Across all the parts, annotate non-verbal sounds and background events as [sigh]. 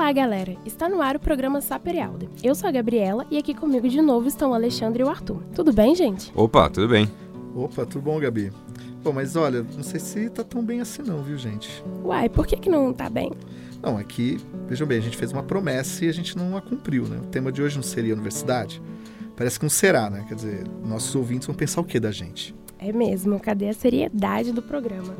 Olá, galera! Está no ar o programa Saperialda. Eu sou a Gabriela e aqui comigo de novo estão o Alexandre e o Arthur. Tudo bem, gente? Opa, tudo bem. Opa, tudo bom, Gabi? Bom, mas olha, não sei se tá tão bem assim não, viu, gente? Uai, por que, que não tá bem? Não, é que, vejam bem, a gente fez uma promessa e a gente não a cumpriu, né? O tema de hoje não seria universidade? Parece que não será, né? Quer dizer, nossos ouvintes vão pensar o que da gente? É mesmo, cadê a seriedade do programa?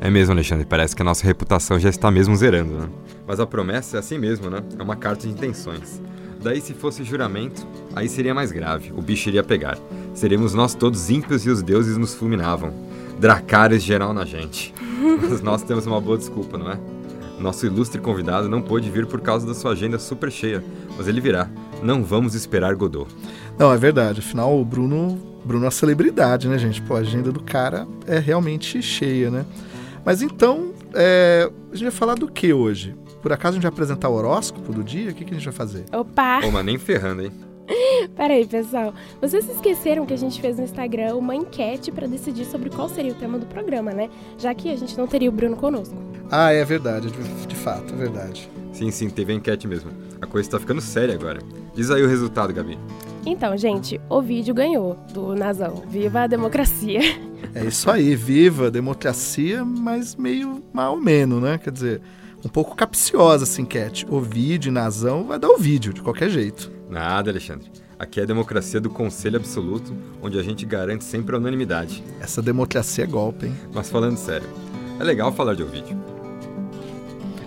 É mesmo, Alexandre, parece que a nossa reputação já está mesmo zerando, né? Mas a promessa é assim mesmo, né? É uma carta de intenções. Daí, se fosse juramento, aí seria mais grave, o bicho iria pegar. Seríamos nós todos ímpios e os deuses nos fulminavam. Dracares geral na gente. [laughs] Mas nós temos uma boa desculpa, não é? Nosso ilustre convidado não pôde vir por causa da sua agenda super cheia, mas ele virá. Não vamos esperar Godot. Não, é verdade. Afinal, o Bruno, Bruno é uma celebridade, né, gente? Pô, a agenda do cara é realmente cheia, né? Mas então, é, a gente vai falar do que hoje? Por acaso a gente vai apresentar o horóscopo do dia? O que, que a gente vai fazer? Opa! Ô, mas nem ferrando, hein? [laughs] Peraí, pessoal. Vocês esqueceram que a gente fez no Instagram uma enquete para decidir sobre qual seria o tema do programa, né? Já que a gente não teria o Bruno conosco. Ah, é verdade, de, de fato, é verdade. Sim, sim, teve a enquete mesmo. A coisa tá ficando séria agora. Diz aí o resultado, Gabi. Então, gente, o vídeo ganhou do Nazão. Viva a democracia! [laughs] É isso aí, viva a democracia, mas meio mal menos, né? Quer dizer, um pouco capciosa essa enquete. O vídeo, Nazão, vai dar o vídeo, de qualquer jeito. Nada, Alexandre. Aqui é a democracia do conselho absoluto, onde a gente garante sempre a unanimidade. Essa democracia é golpe, hein? Mas falando sério, é legal falar de Ovidio.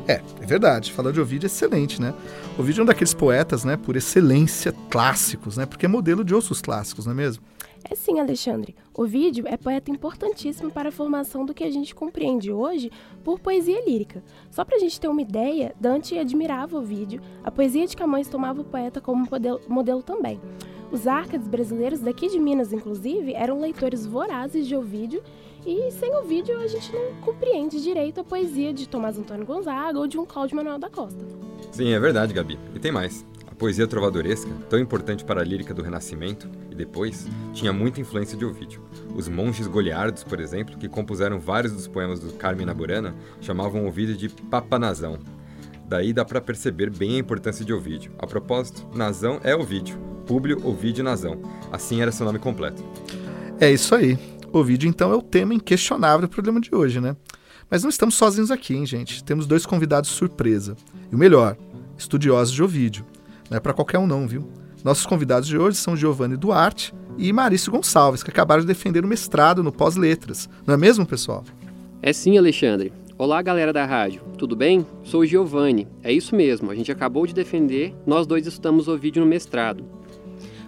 É, é verdade. Falar de Ovidio é excelente, né? Ovidio é um daqueles poetas, né, por excelência, clássicos, né? Porque é modelo de outros clássicos, não é mesmo? É sim, Alexandre. O vídeo é poeta importantíssimo para a formação do que a gente compreende hoje por poesia lírica. Só para a gente ter uma ideia, Dante admirava o vídeo, a poesia de Camões tomava o poeta como modelo, também. Os árcades brasileiros daqui de Minas, inclusive, eram leitores vorazes de Ovídio e sem Ovídio a gente não compreende direito a poesia de Tomás Antônio Gonzaga ou de um Cláudio Manuel da Costa. Sim, é verdade, Gabi. E tem mais. Poesia trovadoresca, tão importante para a lírica do Renascimento e depois, tinha muita influência de Ovídio. Os monges goliardos, por exemplo, que compuseram vários dos poemas do Carmen Naburana, chamavam Ovídio de Papanazão. Daí dá para perceber bem a importância de Ovídio. A propósito, Nazão é Ovídio, Públio Ovídio Nazão. Assim era seu nome completo. É isso aí. Ovídio, então, é o tema inquestionável do programa de hoje, né? Mas não estamos sozinhos aqui, hein, gente? Temos dois convidados surpresa. E o melhor, estudiosos de Ovídio. Não é para qualquer um, não, viu? Nossos convidados de hoje são Giovanni Duarte e Marício Gonçalves, que acabaram de defender o mestrado no pós-letras. Não é mesmo, pessoal? É sim, Alexandre. Olá, galera da rádio. Tudo bem? Sou o Giovanni. É isso mesmo, a gente acabou de defender, nós dois estudamos o vídeo no mestrado.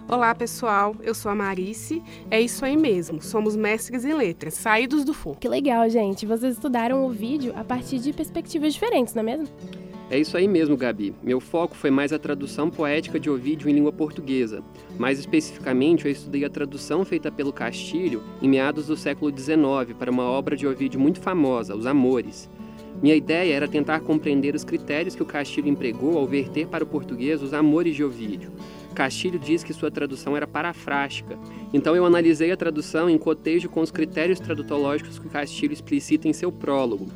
Olá, pessoal. Eu sou a Marice. É isso aí mesmo. Somos mestres em letras, saídos do forno. Que legal, gente. Vocês estudaram o vídeo a partir de perspectivas diferentes, não é mesmo? É isso aí mesmo, Gabi. Meu foco foi mais a tradução poética de Ovídio em língua portuguesa. Mais especificamente, eu estudei a tradução feita pelo Castilho em meados do século XIX para uma obra de Ovídio muito famosa, Os Amores. Minha ideia era tentar compreender os critérios que o Castilho empregou ao verter para o português os amores de Ovídio. Castilho diz que sua tradução era parafrástica, então eu analisei a tradução em cotejo com os critérios tradutológicos que Castilho explicita em seu prólogo.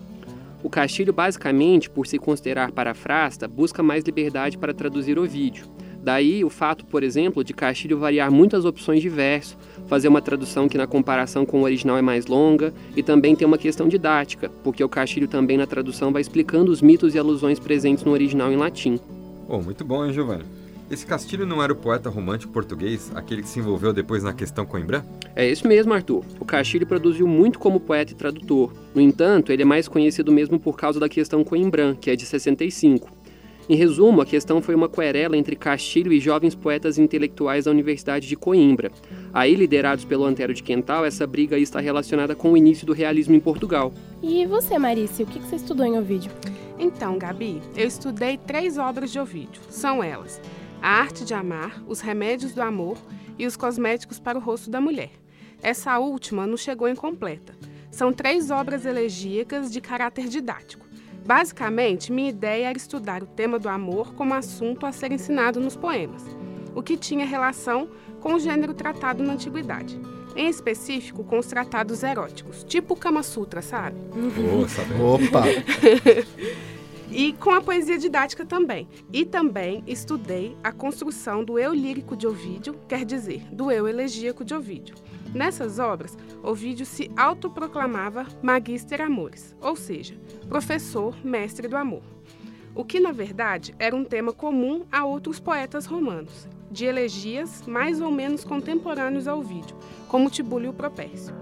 O Castilho, basicamente, por se considerar parafrasta, busca mais liberdade para traduzir Ovídio. Daí o fato, por exemplo, de Castilho variar muitas opções de verso, fazer uma tradução que na comparação com o original é mais longa, e também tem uma questão didática, porque o Castilho também na tradução vai explicando os mitos e alusões presentes no original em latim. Oh, muito bom, hein, Giovanni? Esse Castilho não era o poeta romântico português, aquele que se envolveu depois na questão Coimbra? É isso mesmo, Arthur. O Castilho produziu muito como poeta e tradutor. No entanto, ele é mais conhecido mesmo por causa da questão Coimbra, que é de 65. Em resumo, a questão foi uma querela entre Castilho e jovens poetas intelectuais da Universidade de Coimbra. Aí, liderados pelo Antero de Quental, essa briga está relacionada com o início do realismo em Portugal. E você, Marícia, o que você estudou em Ovídio? Então, Gabi, eu estudei três obras de Ovídio. São elas: A Arte de Amar, Os Remédios do Amor e Os Cosméticos para o Rosto da Mulher. Essa última nos chegou incompleta. São três obras elegíacas de caráter didático. Basicamente, minha ideia era estudar o tema do amor como assunto a ser ensinado nos poemas, o que tinha relação com o gênero tratado na antiguidade. Em específico, com os tratados eróticos, tipo o Kama Sutra, sabe? Boa, sabe? Opa! [laughs] E com a poesia didática também. E também estudei a construção do eu lírico de Ovídio, quer dizer, do eu elegíaco de Ovídio. Nessas obras, Ovídio se autoproclamava Magister Amores, ou seja, professor, mestre do amor. O que, na verdade, era um tema comum a outros poetas romanos, de elegias mais ou menos contemporâneos a Ovídio, como Tibúlio Propércio.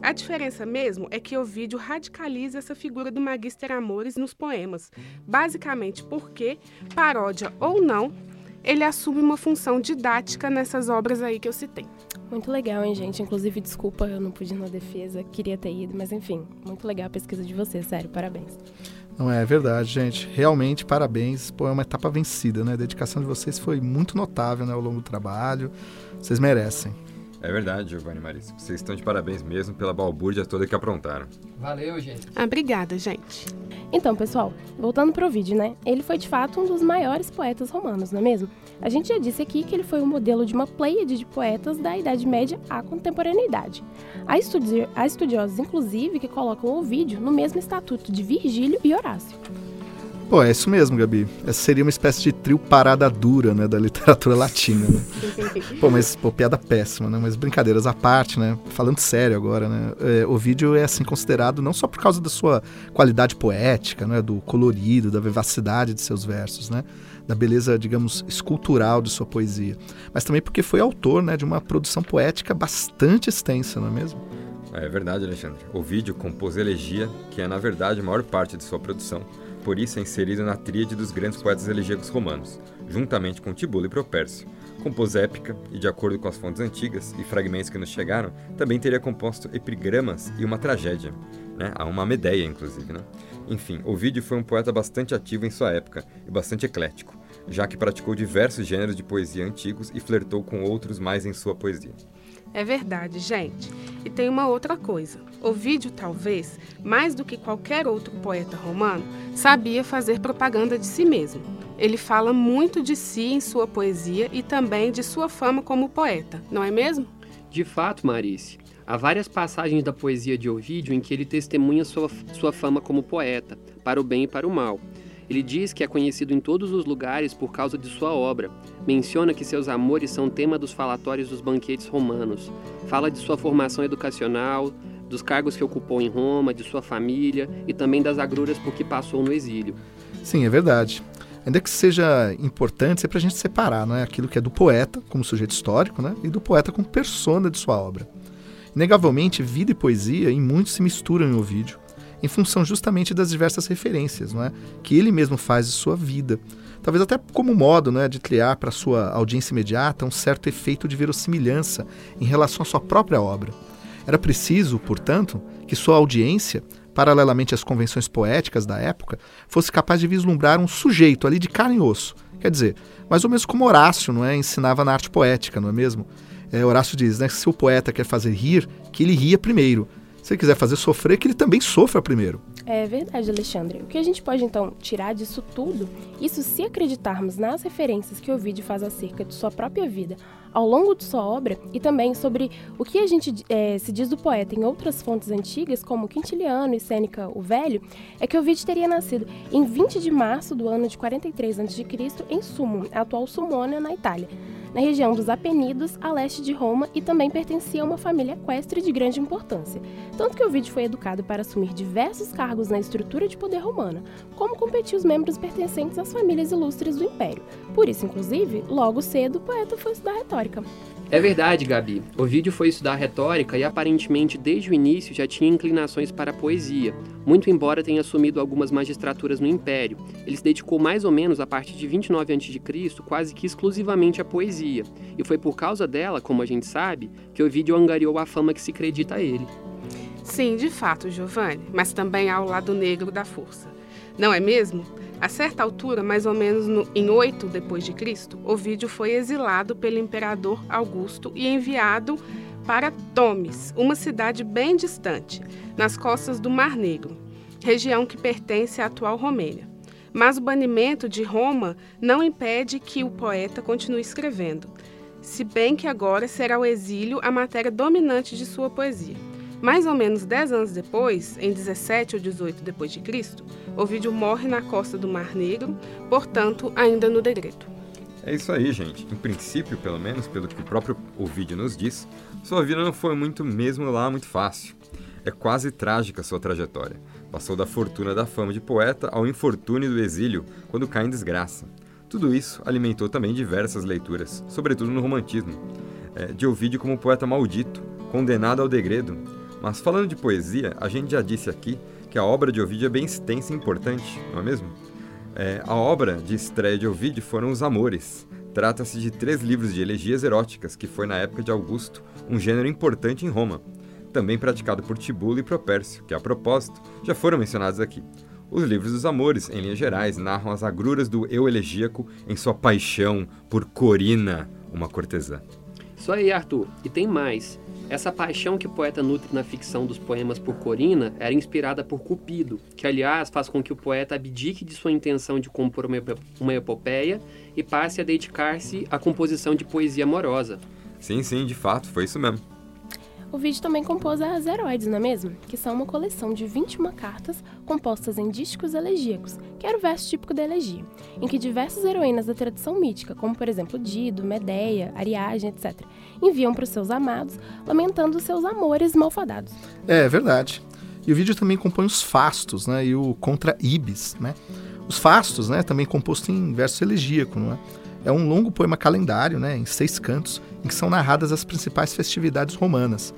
A diferença mesmo é que Ovídio radicaliza essa figura do Magister Amores nos poemas, basicamente porque, paródia ou não, ele assume uma função didática nessas obras aí que eu citei. Muito legal, hein, gente? Inclusive, desculpa, eu não pude ir na defesa, queria ter ido, mas enfim, muito legal a pesquisa de vocês, sério, parabéns. Não é, é verdade, gente. Realmente, parabéns. Pô, é uma etapa vencida, né? A dedicação de vocês foi muito notável né, ao longo do trabalho. Vocês merecem. É verdade, Giovanni Marisa. Vocês estão de parabéns mesmo pela balbúrdia toda que aprontaram. Valeu, gente. Ah, obrigada, gente. Então, pessoal, voltando pro vídeo, né? Ele foi de fato um dos maiores poetas romanos, não é mesmo? A gente já disse aqui que ele foi o um modelo de uma pleiade de poetas da Idade Média à contemporaneidade. Há, estudi há estudiosos, inclusive, que colocam o vídeo no mesmo estatuto de Virgílio e Horácio. Pô, é isso mesmo, Gabi. Essa seria uma espécie de trio parada dura, né, da [laughs] literatura latina, né? pô, mas, pô, piada péssima, né? Mas brincadeiras à parte, né? Falando sério agora, né? É, o vídeo é, assim, considerado não só por causa da sua qualidade poética, né? Do colorido, da vivacidade de seus versos, né? Da beleza, digamos, escultural de sua poesia. Mas também porque foi autor, né? De uma produção poética bastante extensa, não é mesmo? É verdade, Alexandre. O vídeo compôs elegia, que é, na verdade, a maior parte de sua produção por isso é inserido na tríade dos grandes poetas elegíacos romanos, juntamente com Tibulo e Propércio. Compôs épica e, de acordo com as fontes antigas e fragmentos que nos chegaram, também teria composto epigramas e uma tragédia, né? Há uma Medeia, inclusive, né? Enfim, Ovídio foi um poeta bastante ativo em sua época e bastante eclético, já que praticou diversos gêneros de poesia antigos e flertou com outros mais em sua poesia. É verdade, gente. E tem uma outra coisa. Ovídio, talvez, mais do que qualquer outro poeta romano, sabia fazer propaganda de si mesmo. Ele fala muito de si em sua poesia e também de sua fama como poeta, não é mesmo? De fato, Marice. Há várias passagens da poesia de Ovídio em que ele testemunha sua, sua fama como poeta, para o bem e para o mal. Ele diz que é conhecido em todos os lugares por causa de sua obra. Menciona que seus amores são tema dos falatórios dos banquetes romanos. Fala de sua formação educacional, dos cargos que ocupou em Roma, de sua família e também das agruras por que passou no exílio. Sim, é verdade. Ainda que seja importante, é para a gente separar não é? aquilo que é do poeta, como sujeito histórico, né? e do poeta como persona de sua obra. Inegavelmente, vida e poesia em muito se misturam em Ovídio em função justamente das diversas referências não é? que ele mesmo faz de sua vida. Talvez até como modo né, de criar para sua audiência imediata um certo efeito de verossimilhança em relação à sua própria obra. Era preciso, portanto, que sua audiência, paralelamente às convenções poéticas da época, fosse capaz de vislumbrar um sujeito ali de carne e osso. Quer dizer, mais ou menos como Horácio não é, ensinava na arte poética, não é mesmo? É, Horácio diz né, que se o poeta quer fazer rir, que ele ria primeiro, se ele quiser fazer sofrer, que ele também sofra primeiro. É verdade, Alexandre. O que a gente pode então tirar disso tudo, isso se acreditarmos nas referências que o vídeo faz acerca de sua própria vida ao longo de sua obra e também sobre o que a gente é, se diz do poeta em outras fontes antigas, como Quintiliano e Sêneca o Velho, é que o vídeo teria nascido em 20 de março do ano de 43 a.C. em Sumum, a atual Sumônia, na Itália na região dos Apenidos, a leste de Roma, e também pertencia a uma família equestre de grande importância. Tanto que o vídeo foi educado para assumir diversos cargos na estrutura de poder romana, como competir os membros pertencentes às famílias ilustres do Império. Por isso, inclusive, logo cedo o poeta foi estudar retórica. É verdade, Gabi. Ovídio foi estudar retórica e aparentemente desde o início já tinha inclinações para a poesia, muito embora tenha assumido algumas magistraturas no Império. Ele se dedicou mais ou menos a partir de 29 a.C., quase que exclusivamente à poesia, e foi por causa dela, como a gente sabe, que Ovídio angariou a fama que se acredita a ele. Sim, de fato, Giovanni, mas também há o lado negro da força. Não é mesmo? A certa altura, mais ou menos no, em 8 depois de Cristo, Ovídio foi exilado pelo imperador Augusto e enviado para Tomis, uma cidade bem distante, nas costas do Mar Negro, região que pertence à atual Romênia. Mas o banimento de Roma não impede que o poeta continue escrevendo. se bem que agora será o exílio a matéria dominante de sua poesia. Mais ou menos 10 anos depois, em 17 ou 18 depois de Cristo, Ovídio morre na costa do Mar Negro, portanto, ainda no degredo. É isso aí, gente. Em princípio, pelo menos, pelo que o próprio Ovídio nos diz, sua vida não foi muito mesmo lá muito fácil. É quase trágica sua trajetória. Passou da fortuna da fama de poeta ao infortúnio do exílio, quando cai em desgraça. Tudo isso alimentou também diversas leituras, sobretudo no romantismo, é, de Ovídio como poeta maldito, condenado ao degredo. Mas falando de poesia, a gente já disse aqui que a obra de Ovídio é bem extensa e importante, não é mesmo? É, a obra de estreia de Ovídio foram Os Amores. Trata-se de três livros de elegias eróticas, que foi na época de Augusto um gênero importante em Roma, também praticado por Tibulo e Propércio, que a propósito já foram mencionados aqui. Os livros dos amores, em linhas gerais, narram as agruras do eu elegíaco em sua paixão por Corina, uma cortesã. Isso aí, Arthur. E tem mais. Essa paixão que o poeta nutre na ficção dos poemas por Corina era inspirada por Cupido, que, aliás, faz com que o poeta abdique de sua intenção de compor uma epopeia e passe a dedicar-se à composição de poesia amorosa. Sim, sim, de fato, foi isso mesmo. O vídeo também compôs as Heróides, não é mesmo? Que são uma coleção de 21 cartas compostas em dísticos elegíacos, que era o verso típico da elegia, em que diversas heroínas da tradição mítica, como por exemplo Dido, Medeia, Ariagem, etc., enviam para os seus amados, lamentando seus amores malfadados. É, verdade. E o vídeo também compõe os fastos, né? E o contra ibis, né? Os fastos, né? Também composto em verso elegíaco, não é? É um longo poema calendário, né, em seis cantos, em que são narradas as principais festividades romanas.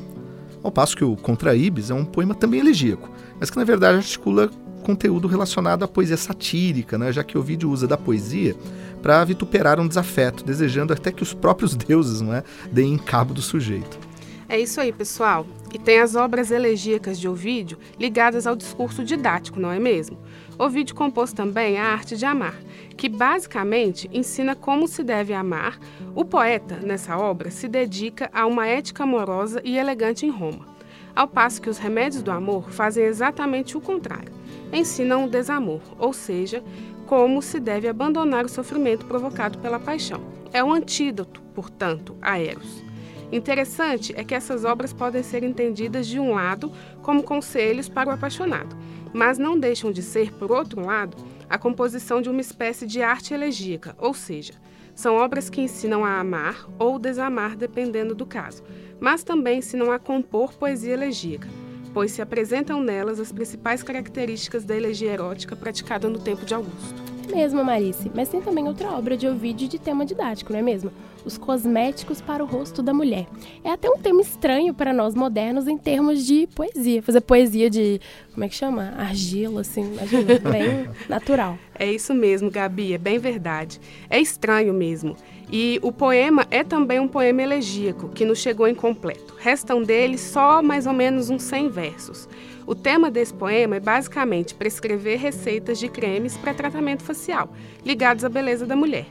Ao passo que o Contra Ibis é um poema também elegíaco, mas que na verdade articula conteúdo relacionado à poesia satírica, né, já que o vídeo usa da poesia para vituperar um desafeto, desejando até que os próprios [laughs] deuses não é, deem cabo do sujeito. É isso aí, pessoal. E tem as obras elegíacas de Ovídio ligadas ao discurso didático, não é mesmo? Ovídio compôs também a arte de amar, que basicamente ensina como se deve amar. O poeta, nessa obra, se dedica a uma ética amorosa e elegante em Roma, ao passo que os remédios do amor fazem exatamente o contrário. Ensinam o desamor, ou seja, como se deve abandonar o sofrimento provocado pela paixão. É um antídoto, portanto, a Eros. Interessante é que essas obras podem ser entendidas de um lado como conselhos para o apaixonado, mas não deixam de ser, por outro lado, a composição de uma espécie de arte elegíaca, ou seja, são obras que ensinam a amar ou desamar dependendo do caso, mas também ensinam a compor poesia elegíaca, pois se apresentam nelas as principais características da elegia erótica praticada no tempo de Augusto. Mesmo, Marice, mas tem também outra obra de Ovídio de tema didático, não é mesmo? Os cosméticos para o rosto da mulher. É até um tema estranho para nós modernos em termos de poesia. Fazer poesia de, como é que chama? Argila, assim, imagina, [laughs] bem natural. É isso mesmo, Gabi, é bem verdade. É estranho mesmo. E o poema é também um poema elegíaco, que nos chegou incompleto. Restam dele só mais ou menos uns 100 versos. O tema desse poema é basicamente prescrever receitas de cremes para tratamento facial, ligados à beleza da mulher.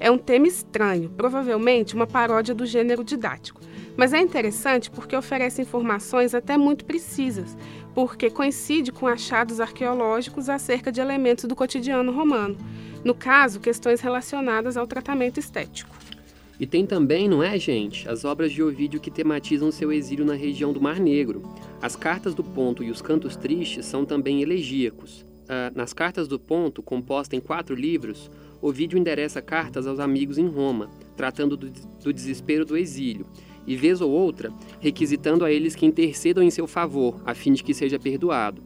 É um tema estranho, provavelmente uma paródia do gênero didático. Mas é interessante porque oferece informações até muito precisas, porque coincide com achados arqueológicos acerca de elementos do cotidiano romano. No caso, questões relacionadas ao tratamento estético. E tem também, não é, gente, as obras de Ovídio que tematizam seu exílio na região do Mar Negro. As cartas do Ponto e os Cantos Tristes são também elegíacos. Uh, nas cartas do Ponto, composta em quatro livros, Ovídio endereça cartas aos amigos em Roma, tratando do, do desespero do exílio, e vez ou outra, requisitando a eles que intercedam em seu favor, a fim de que seja perdoado.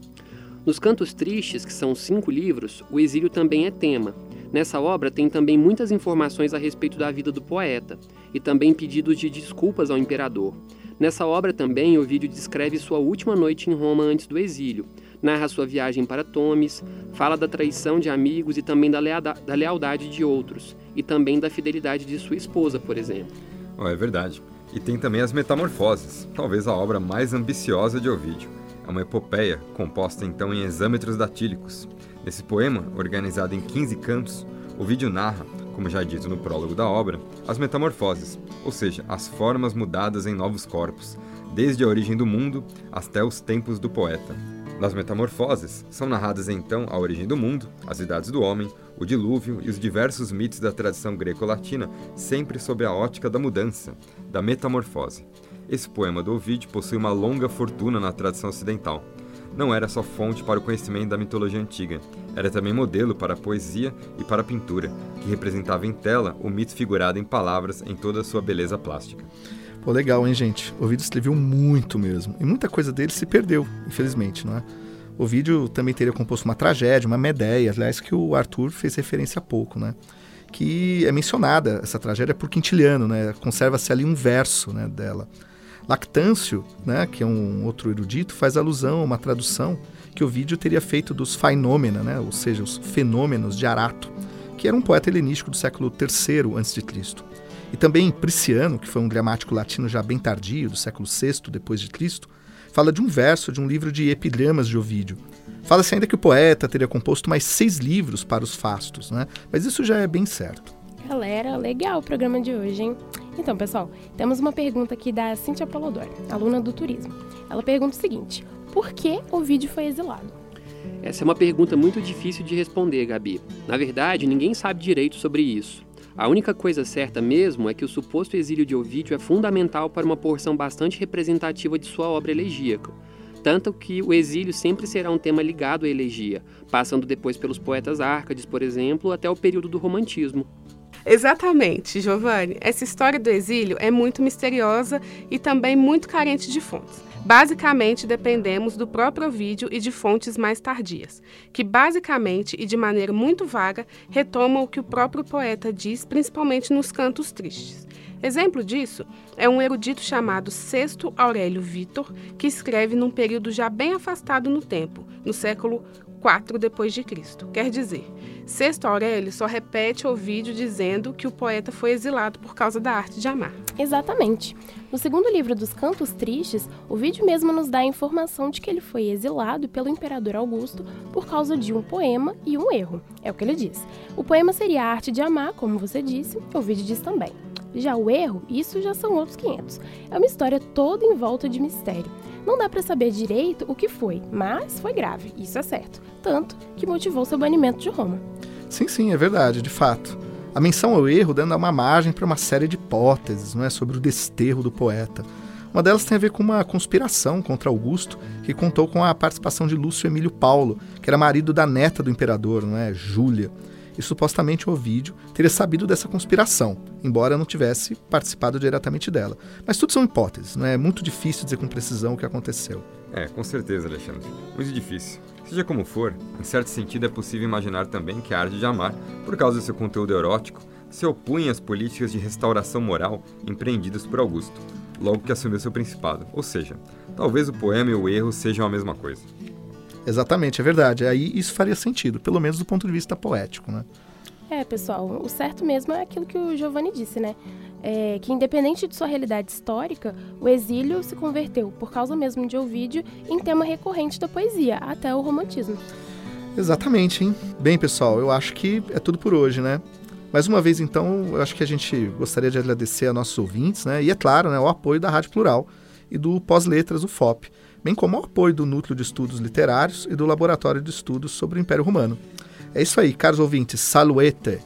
Nos Cantos Tristes, que são cinco livros, o exílio também é tema, Nessa obra tem também muitas informações a respeito da vida do poeta e também pedidos de desculpas ao imperador. Nessa obra também Ovídio descreve sua última noite em Roma antes do exílio, narra sua viagem para Tomes, fala da traição de amigos e também da, da lealdade de outros, e também da fidelidade de sua esposa, por exemplo. Oh, é verdade. E tem também as Metamorfoses, talvez a obra mais ambiciosa de Ovídio. É uma epopeia composta então em exâmetros datílicos, Nesse poema, organizado em 15 cantos, o vídeo narra, como já dito no prólogo da obra, as metamorfoses, ou seja, as formas mudadas em novos corpos, desde a origem do mundo até os tempos do poeta. Nas Metamorfoses, são narradas então a origem do mundo, as idades do homem, o dilúvio e os diversos mitos da tradição greco-latina, sempre sob a ótica da mudança, da metamorfose. Esse poema do Ovídio possui uma longa fortuna na tradição ocidental. Não era só fonte para o conhecimento da mitologia antiga, era também modelo para a poesia e para a pintura, que representava em tela o mito figurado em palavras em toda a sua beleza plástica. Pô, legal, hein, gente? O vídeo escreveu muito mesmo. E muita coisa dele se perdeu, infelizmente, não é? O vídeo também teria composto uma tragédia, uma Medeia, aliás, que o Arthur fez referência há pouco, né? Que é mencionada essa tragédia por Quintiliano, né? Conserva-se ali um verso né, dela. Lactâncio, né, que é um outro erudito, faz alusão a uma tradução que o vídeo teria feito dos Fainômena, né, ou seja, os fenômenos de Arato, que era um poeta helenístico do século III a.C. E também Prisciano, que foi um gramático latino já bem tardio, do século VI depois de Cristo, fala de um verso de um livro de epigramas de Ovídio. Fala-se ainda que o poeta teria composto mais seis livros para os fastos, né? Mas isso já é bem certo. Galera, legal o programa de hoje, hein? Então, pessoal, temos uma pergunta aqui da Cintia Polodor, aluna do turismo. Ela pergunta o seguinte: por que Ovídio foi exilado? Essa é uma pergunta muito difícil de responder, Gabi. Na verdade, ninguém sabe direito sobre isso. A única coisa certa mesmo é que o suposto exílio de Ovídio é fundamental para uma porção bastante representativa de sua obra elegíaca. Tanto que o exílio sempre será um tema ligado à elegia, passando depois pelos poetas árcades, por exemplo, até o período do romantismo. Exatamente, Giovanni. Essa história do exílio é muito misteriosa e também muito carente de fontes. Basicamente, dependemos do próprio vídeo e de fontes mais tardias, que basicamente e de maneira muito vaga retomam o que o próprio poeta diz, principalmente nos cantos tristes. Exemplo disso é um erudito chamado Sexto Aurélio Vitor, que escreve num período já bem afastado no tempo, no século 4 depois de Cristo. Quer dizer, Sexto Aurélio só repete o vídeo dizendo que o poeta foi exilado por causa da arte de amar. Exatamente. No segundo livro dos Cantos Tristes, o vídeo mesmo nos dá a informação de que ele foi exilado pelo imperador Augusto por causa de um poema e um erro. É o que ele diz. O poema seria a arte de amar, como você disse, o vídeo diz também. Já o erro, isso já são outros 500. É uma história toda em volta de mistério. Não dá para saber direito o que foi, mas foi grave, isso é certo. Tanto que motivou seu banimento de Roma. Sim, sim, é verdade, de fato. A menção ao erro dando uma margem para uma série de hipóteses não é, sobre o desterro do poeta. Uma delas tem a ver com uma conspiração contra Augusto, que contou com a participação de Lúcio Emílio Paulo, que era marido da neta do imperador, não é, Júlia e supostamente Ovídio teria sabido dessa conspiração, embora não tivesse participado diretamente dela. Mas tudo são hipóteses, não é muito difícil dizer com precisão o que aconteceu. É, com certeza, Alexandre. Muito difícil. Seja como for, em certo sentido é possível imaginar também que a arte de amar, por causa do seu conteúdo erótico, se opunha às políticas de restauração moral empreendidas por Augusto, logo que assumiu seu principado. Ou seja, talvez o poema e o erro sejam a mesma coisa. Exatamente, é verdade. Aí isso faria sentido, pelo menos do ponto de vista poético, né? É, pessoal, o certo mesmo é aquilo que o Giovanni disse, né? É, que independente de sua realidade histórica, o exílio se converteu, por causa mesmo de Ovídio, em tema recorrente da poesia, até o romantismo. Exatamente, hein? Bem, pessoal, eu acho que é tudo por hoje, né? Mais uma vez, então, eu acho que a gente gostaria de agradecer a nossos ouvintes, né? E, é claro, né, o apoio da Rádio Plural e do Pós-Letras, o FOP bem como o apoio do Núcleo de Estudos Literários e do Laboratório de Estudos sobre o Império Romano. É isso aí, caros ouvintes, saluete!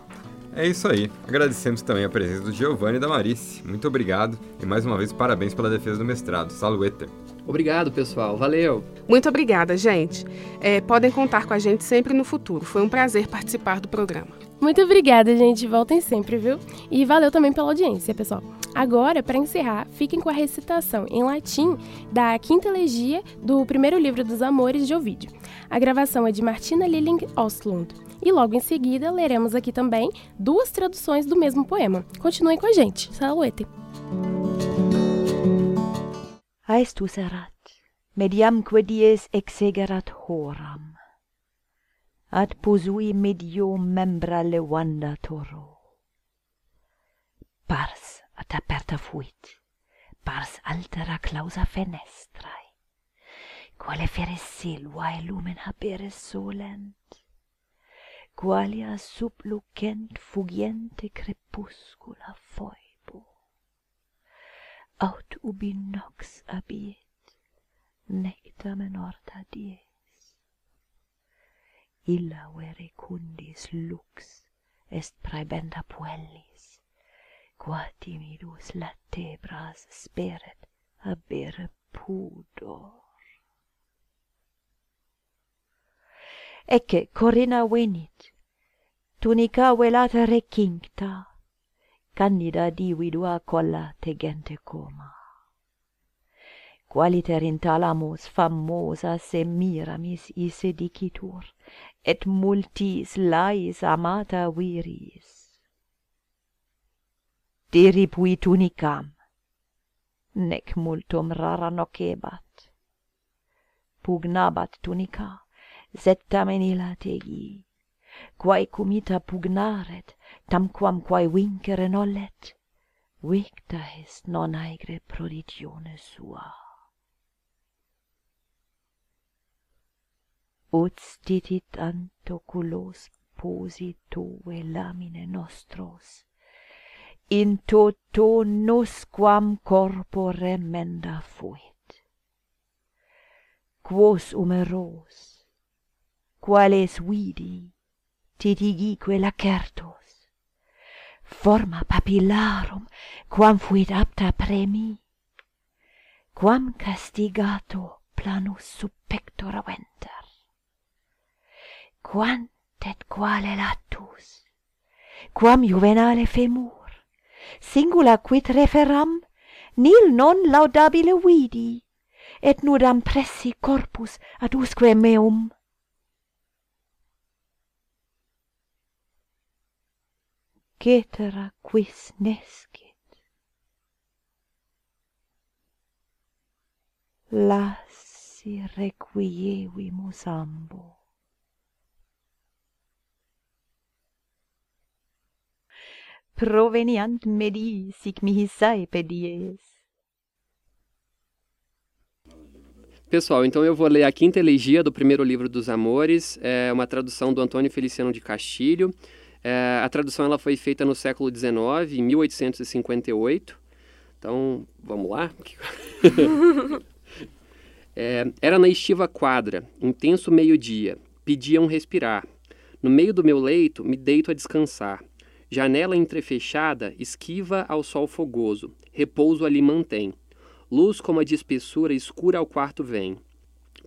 É isso aí. Agradecemos também a presença do Giovanni e da Marice. Muito obrigado e mais uma vez parabéns pela defesa do mestrado. Saluete! Obrigado, pessoal. Valeu. Muito obrigada, gente. É, podem contar com a gente sempre no futuro. Foi um prazer participar do programa. Muito obrigada, gente. Voltem sempre, viu? E valeu também pela audiência, pessoal. Agora, para encerrar, fiquem com a recitação em latim da quinta elegia do primeiro livro dos Amores de Ovídio. A gravação é de Martina Lilling Ostlund. E logo em seguida leremos aqui também duas traduções do mesmo poema. Continuem com a gente. Saluete! Aestus erat, mediamque dies exegerat horam, ad posui medio membra levanda toro. Pars dapperta fuit, pars altera clausa fenestrae, quale fere silvae lumen habere solent, qualia sublucent fugiente crepuscula foibo, aut ubi nox abiet, nec orta dies. Illa vere cundis lux est praebenda puellis, Quatimidus latebras speret habere pudor. Ecce Corinna venit, tunica velata recincta, candida dividua colla tegente coma. Qualiter in talamus famosa semiramis isse dicitur, et multis lais amata viris diripui tunicam. Nec multum rara nocebat. Pugnabat tunica sed tamen illa tegi. Quae cumita pugnaret tamquam quae vincere nollet victa est non aegre prodigione sua. Ut stitit antoculos culos lamine nostros in toto nosquam corpore menda fuit. Quos umeros, quales vidi, titigique lacertos, forma papillarum, quam fuit apta premi, quam castigato planus sub pectora venter. Quant et quale latus, quam juvenale femur, singula quid referam? Nil non laudabile vidi et nudam pressi corpus adusque meum. Cetera quis nescit. Lassi requievimus ambo. Proveniant medi sic mihi saepe dies. Pessoal, então eu vou ler a quinta elegia do primeiro livro dos Amores, é uma tradução do Antônio Feliciano de Castilho. É, a tradução ela foi feita no século XIX, em 1858. Então, vamos lá? [laughs] é, era na estiva quadra, intenso meio-dia. Pediam respirar. No meio do meu leito, me deito a descansar. Janela entrefechada, esquiva ao sol fogoso. Repouso ali mantém. Luz como a de espessura escura ao quarto vem.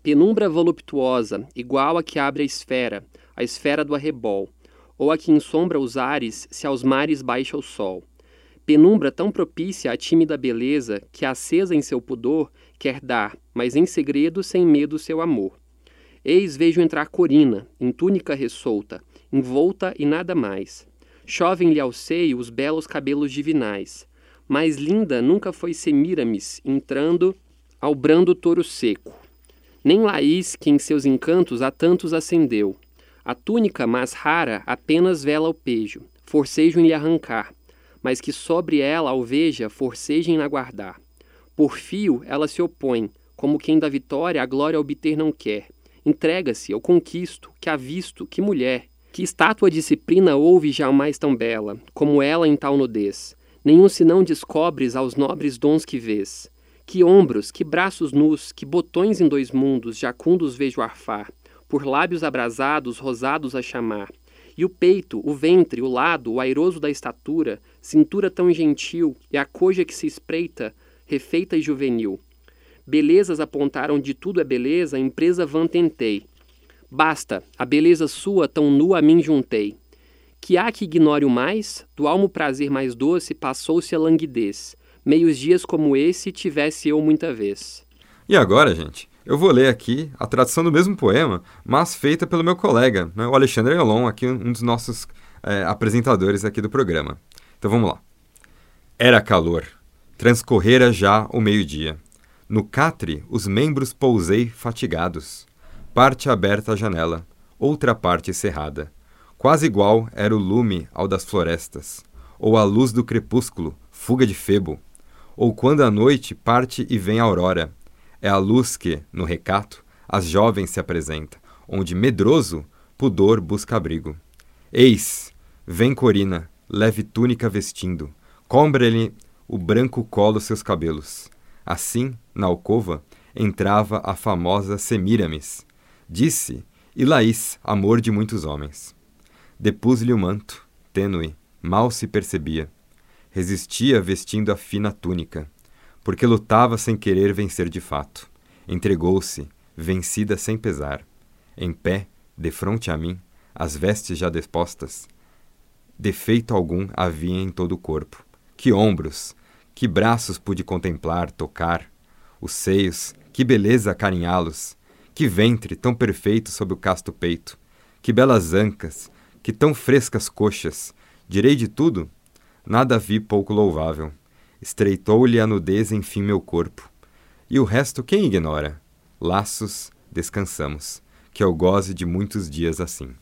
Penumbra voluptuosa, igual a que abre a esfera, a esfera do arrebol, ou a que ensombra os ares se aos mares baixa o sol. Penumbra tão propícia à tímida beleza que, acesa em seu pudor, quer dar, mas em segredo, sem medo, seu amor. Eis vejo entrar Corina, em túnica ressolta, envolta e nada mais. Chovem-lhe ao seio os belos cabelos divinais. Mais linda nunca foi Semiramis, entrando ao brando touro seco. Nem Laís, que em seus encantos a tantos acendeu. A túnica mais rara apenas vela o pejo, forcejo em lhe arrancar, mas que sobre ela alveja forceja em aguardar. Por fio ela se opõe, como quem da vitória a glória obter não quer. Entrega-se ao conquisto, que ha visto, que mulher, que estátua disciplina houve jamais tão bela, como ela em tal nudez. Nenhum senão descobres aos nobres dons que vês. Que ombros, que braços nus, que botões em dois mundos, jacundos vejo arfar, por lábios abrasados, rosados a chamar. E o peito, o ventre, o lado, o airoso da estatura, cintura tão gentil, e a coja que se espreita, refeita e juvenil. Belezas apontaram de tudo é beleza, empresa vã tentei. Basta, a beleza sua tão nua a mim juntei. Que há que ignore o mais, do almo prazer mais doce passou-se a languidez. Meios dias como esse tivesse eu muita vez. E agora, gente, eu vou ler aqui a tradução do mesmo poema, mas feita pelo meu colega, né, o Alexandre Elon, aqui um dos nossos é, apresentadores aqui do programa. Então vamos lá. Era calor. Transcorrera já o meio-dia. No catre, os membros pousei fatigados. Parte aberta a janela, outra parte cerrada. Quase igual era o lume ao das florestas, ou a luz do crepúsculo, fuga de Febo, ou quando a noite parte e vem a aurora. É a luz que, no recato, às jovens se apresenta, onde medroso pudor busca abrigo. Eis, vem Corina, leve túnica vestindo, cobre-lhe o branco colo seus cabelos. Assim, na alcova, entrava a famosa Semiramis. Disse, E Laís, amor de muitos homens. Depus-lhe o manto, tênue, mal se percebia. Resistia vestindo a fina túnica, porque lutava sem querer vencer de fato. Entregou-se, vencida sem pesar. Em pé, defronte a mim, as vestes já dispostas. Defeito algum havia em todo o corpo. Que ombros, que braços pude contemplar, tocar. Os seios, que beleza acarinhá-los. Que ventre tão perfeito sob o casto peito. Que belas ancas, que tão frescas coxas. Direi de tudo? Nada vi pouco louvável. Estreitou-lhe a nudez enfim meu corpo. E o resto quem ignora? Laços, descansamos, que eu goze de muitos dias assim.